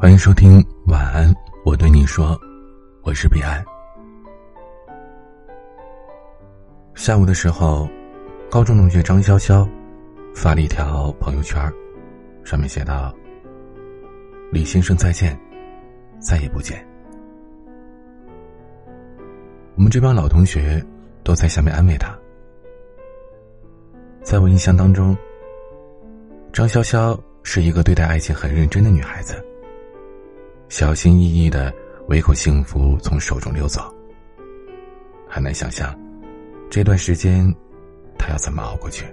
欢迎收听晚安，我对你说，我是彼岸。下午的时候，高中同学张潇潇发了一条朋友圈，上面写道：“李先生再见，再也不见。”我们这帮老同学都在下面安慰他。在我印象当中，张潇潇是一个对待爱情很认真的女孩子。小心翼翼的，唯恐幸福从手中溜走。很难想象，这段时间，他要怎么熬过去？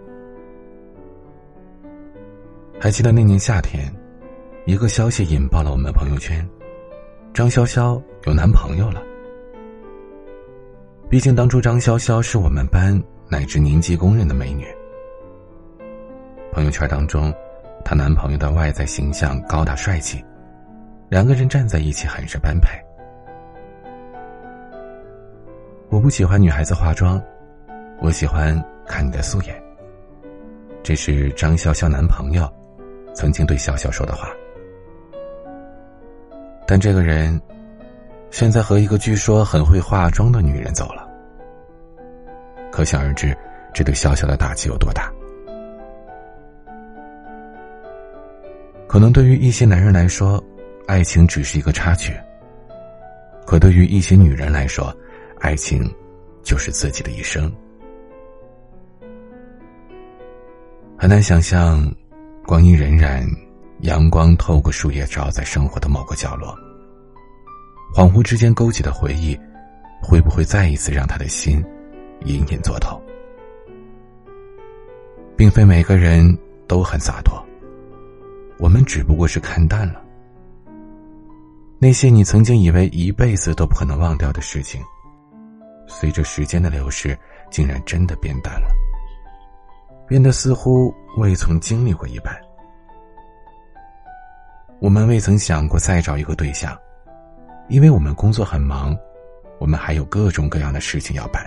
还记得那年夏天，一个消息引爆了我们的朋友圈：张潇潇有男朋友了。毕竟当初张潇潇是我们班乃至年级公认的美女。朋友圈当中，她男朋友的外在形象高大帅气。两个人站在一起很是般配。我不喜欢女孩子化妆，我喜欢看你的素颜。这是张潇潇男朋友曾经对笑笑说的话。但这个人现在和一个据说很会化妆的女人走了，可想而知，这对笑笑的打击有多大。可能对于一些男人来说。爱情只是一个插曲，可对于一些女人来说，爱情就是自己的一生。很难想象，光阴荏苒，阳光透过树叶照在生活的某个角落，恍惚之间勾起的回忆，会不会再一次让他的心隐隐作痛？并非每个人都很洒脱，我们只不过是看淡了。那些你曾经以为一辈子都不可能忘掉的事情，随着时间的流逝，竟然真的变淡了，变得似乎未曾经历过一般。我们未曾想过再找一个对象，因为我们工作很忙，我们还有各种各样的事情要办。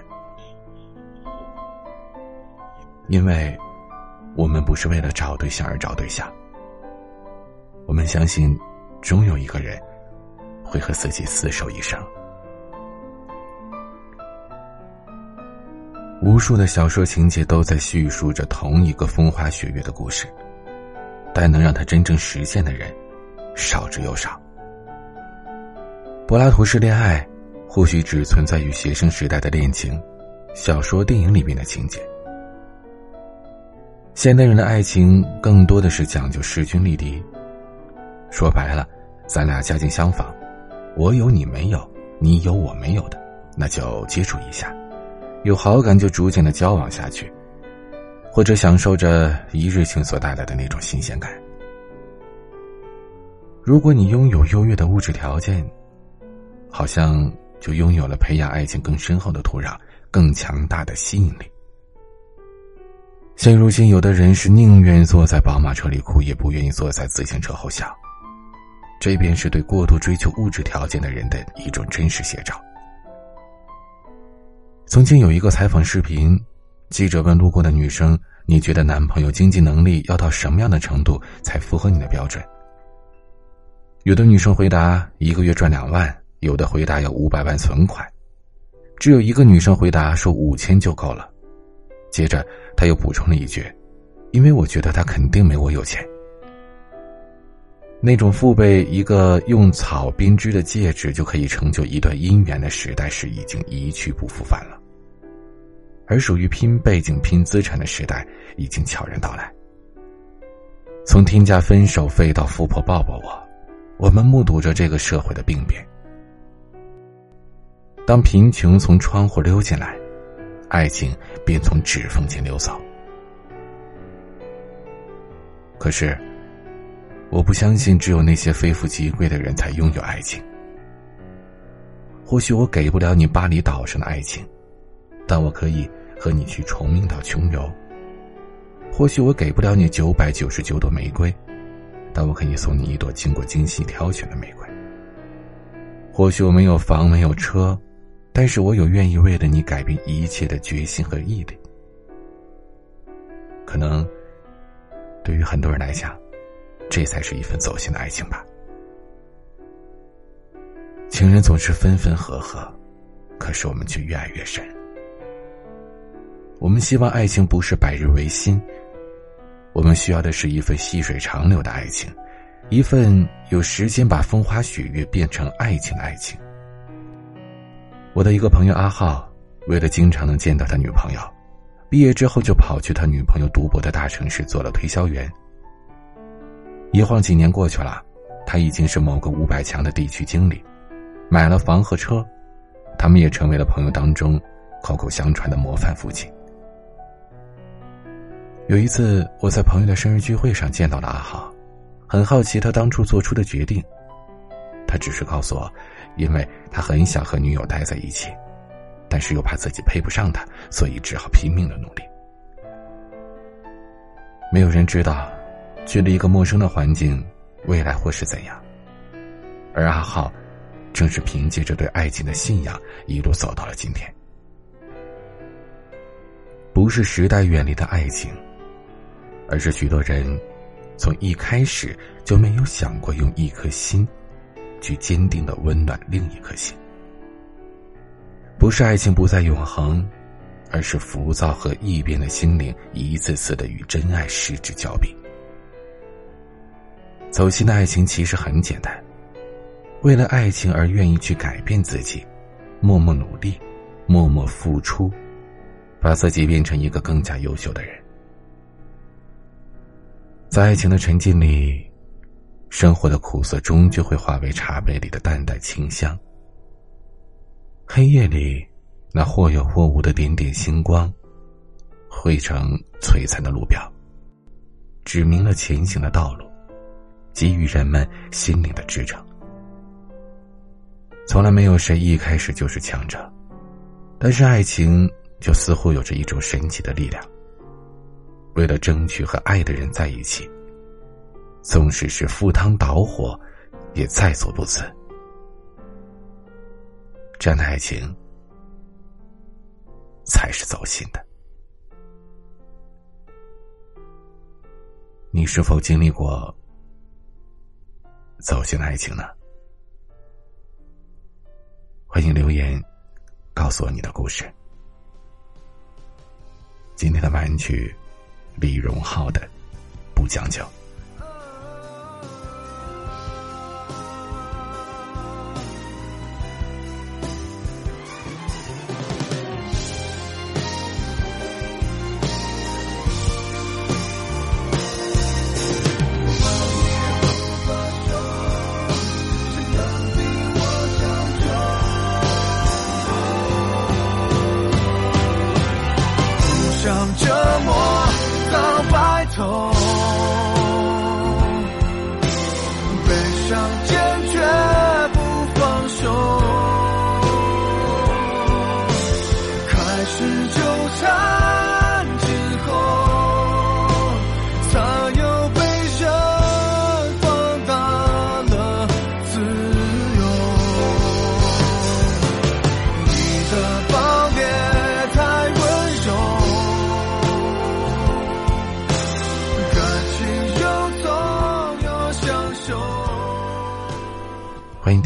因为，我们不是为了找对象而找对象，我们相信，终有一个人。会和自己厮守一生。无数的小说情节都在叙述着同一个风花雪月的故事，但能让他真正实现的人，少之又少。柏拉图式恋爱，或许只存在于学生时代的恋情、小说、电影里面的情节。现代人的爱情更多的是讲究势均力敌。说白了，咱俩家境相仿。我有你没有，你有我没有的，那就接触一下，有好感就逐渐的交往下去，或者享受着一日情所带来的那种新鲜感。如果你拥有优越的物质条件，好像就拥有了培养爱情更深厚的土壤，更强大的吸引力。现如今，有的人是宁愿坐在宝马车里哭，也不愿意坐在自行车后笑。这便是对过度追求物质条件的人的一种真实写照。曾经有一个采访视频，记者问路过的女生：“你觉得男朋友经济能力要到什么样的程度才符合你的标准？”有的女生回答：“一个月赚两万。”有的回答：“要五百万存款。”只有一个女生回答说：“五千就够了。”接着，她又补充了一句：“因为我觉得他肯定没我有钱。”那种父辈一个用草编织的戒指就可以成就一段姻缘的时代是已经一去不复返了，而属于拼背景、拼资产的时代已经悄然到来。从天价分手费到富婆抱抱我，我们目睹着这个社会的病变。当贫穷从窗户溜进来，爱情便从指缝间溜走。可是。我不相信只有那些非富即贵的人才拥有爱情。或许我给不了你巴厘岛上的爱情，但我可以和你去崇明岛穷游。或许我给不了你九百九十九朵玫瑰，但我可以送你一朵经过精心挑选的玫瑰。或许我没有房没有车，但是我有愿意为了你改变一切的决心和毅力。可能，对于很多人来讲。这才是一份走心的爱情吧。情人总是分分合合，可是我们却越爱越深。我们希望爱情不是百日维新，我们需要的是一份细水长流的爱情，一份有时间把风花雪月变成爱情的爱情。我的一个朋友阿浩，为了经常能见到他女朋友，毕业之后就跑去他女朋友读博的大城市做了推销员。一晃几年过去了，他已经是某个五百强的地区经理，买了房和车，他们也成为了朋友当中口口相传的模范父亲。有一次，我在朋友的生日聚会上见到了阿浩，很好奇他当初做出的决定。他只是告诉我，因为他很想和女友待在一起，但是又怕自己配不上他，所以只好拼命的努力。没有人知道，去了一个陌生的环境，未来会是怎样。而阿浩，正是凭借着对爱情的信仰，一路走到了今天。不是时代远离的爱情。而是许多人，从一开始就没有想过用一颗心，去坚定的温暖另一颗心。不是爱情不再永恒，而是浮躁和易变的心灵一次次的与真爱失之交臂。走心的爱情其实很简单，为了爱情而愿意去改变自己，默默努力，默默付出，把自己变成一个更加优秀的人。在爱情的沉浸里，生活的苦涩终究会化为茶杯里的淡淡清香。黑夜里，那或有或无的点点星光，汇成璀璨的路标，指明了前行的道路，给予人们心灵的支撑。从来没有谁一开始就是强者，但是爱情就似乎有着一种神奇的力量。为了争取和爱的人在一起，纵使是赴汤蹈火，也在所不辞。这样的爱情，才是走心的。你是否经历过走进了爱情呢？欢迎留言告诉我你的故事。今天的晚安曲。李荣浩的不将就。欢迎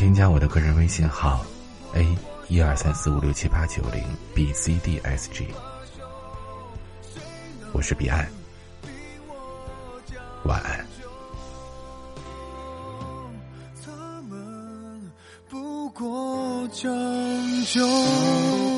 添加我的个人微信号：a 一二三四五六七八九零 b c d s g。我是彼岸，晚安。他们不过将就。